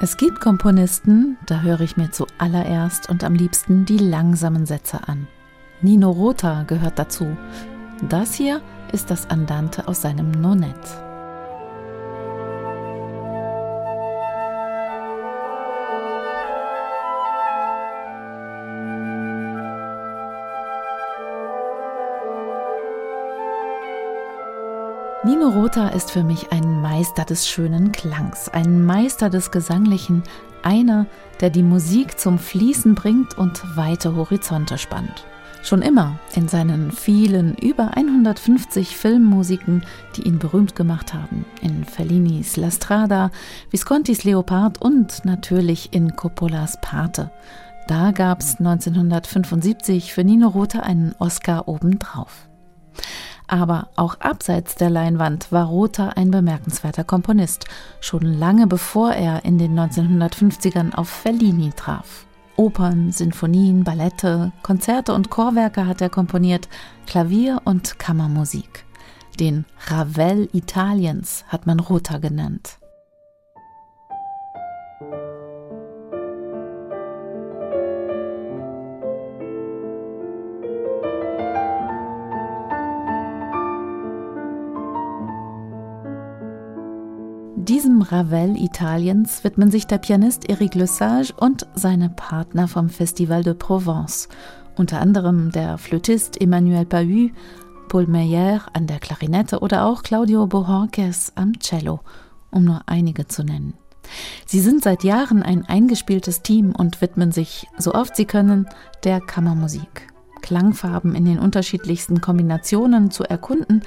Es gibt Komponisten, da höre ich mir zuallererst und am liebsten die langsamen Sätze an. Nino Rota gehört dazu. Das hier ist das Andante aus seinem Nonett. Nino Rota ist für mich ein Meister des schönen Klangs, ein Meister des Gesanglichen, einer, der die Musik zum Fließen bringt und weite Horizonte spannt. Schon immer in seinen vielen über 150 Filmmusiken, die ihn berühmt gemacht haben, in Fellinis La Strada, Viscontis Leopard und natürlich in Coppolas Pate. Da gab's 1975 für Nino Rota einen Oscar obendrauf. Aber auch abseits der Leinwand war Rotha ein bemerkenswerter Komponist, schon lange bevor er in den 1950ern auf Fellini traf. Opern, Sinfonien, Ballette, Konzerte und Chorwerke hat er komponiert, Klavier und Kammermusik. Den Ravel Italiens hat man Rotha genannt. Diesem Ravel Italiens widmen sich der Pianist Eric Lesage und seine Partner vom Festival de Provence, unter anderem der Flötist Emmanuel Pahu, Paul Meyer an der Klarinette oder auch Claudio Bohorques am Cello, um nur einige zu nennen. Sie sind seit Jahren ein eingespieltes Team und widmen sich, so oft sie können, der Kammermusik. Klangfarben in den unterschiedlichsten Kombinationen zu erkunden,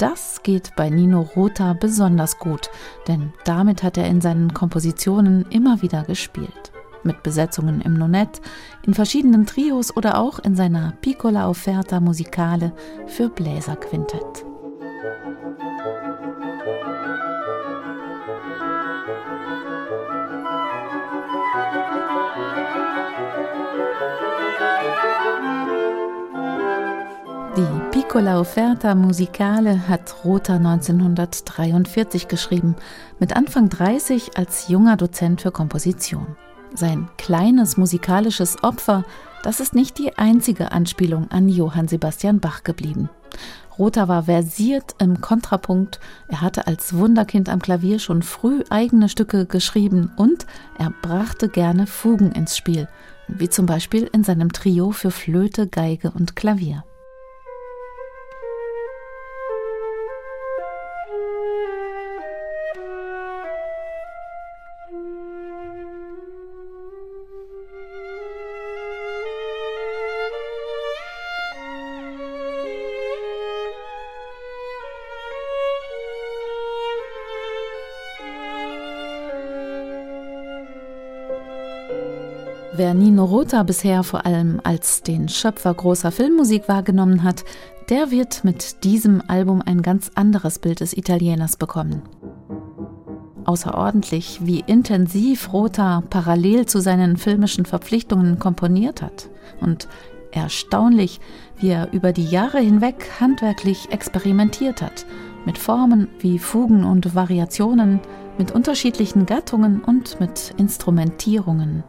das geht bei Nino Rota besonders gut, denn damit hat er in seinen Kompositionen immer wieder gespielt. Mit Besetzungen im Nonett, in verschiedenen Trios oder auch in seiner Piccola Offerta Musicale für Bläserquintett. Die Piccola Offerta Musicale hat Rotha 1943 geschrieben, mit Anfang 30 als junger Dozent für Komposition. Sein kleines musikalisches Opfer, das ist nicht die einzige Anspielung an Johann Sebastian Bach geblieben. Rotha war versiert im Kontrapunkt, er hatte als Wunderkind am Klavier schon früh eigene Stücke geschrieben und er brachte gerne Fugen ins Spiel, wie zum Beispiel in seinem Trio für Flöte, Geige und Klavier. Wer Nino Rota bisher vor allem als den Schöpfer großer Filmmusik wahrgenommen hat, der wird mit diesem Album ein ganz anderes Bild des Italieners bekommen. Außerordentlich, wie intensiv Rota parallel zu seinen filmischen Verpflichtungen komponiert hat. Und erstaunlich, wie er über die Jahre hinweg handwerklich experimentiert hat, mit Formen wie Fugen und Variationen, mit unterschiedlichen Gattungen und mit Instrumentierungen.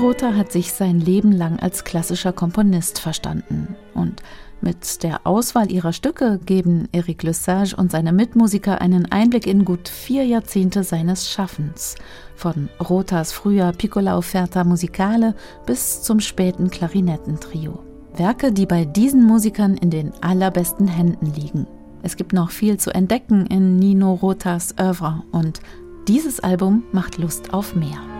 Rota hat sich sein Leben lang als klassischer Komponist verstanden und mit der Auswahl ihrer Stücke geben Eric Lesage und seine Mitmusiker einen Einblick in gut vier Jahrzehnte seines Schaffens. Von Rotas früher Piccola Offerta Musicale bis zum späten Klarinettentrio. Werke, die bei diesen Musikern in den allerbesten Händen liegen. Es gibt noch viel zu entdecken in Nino Rotas Oeuvre und dieses Album macht Lust auf mehr.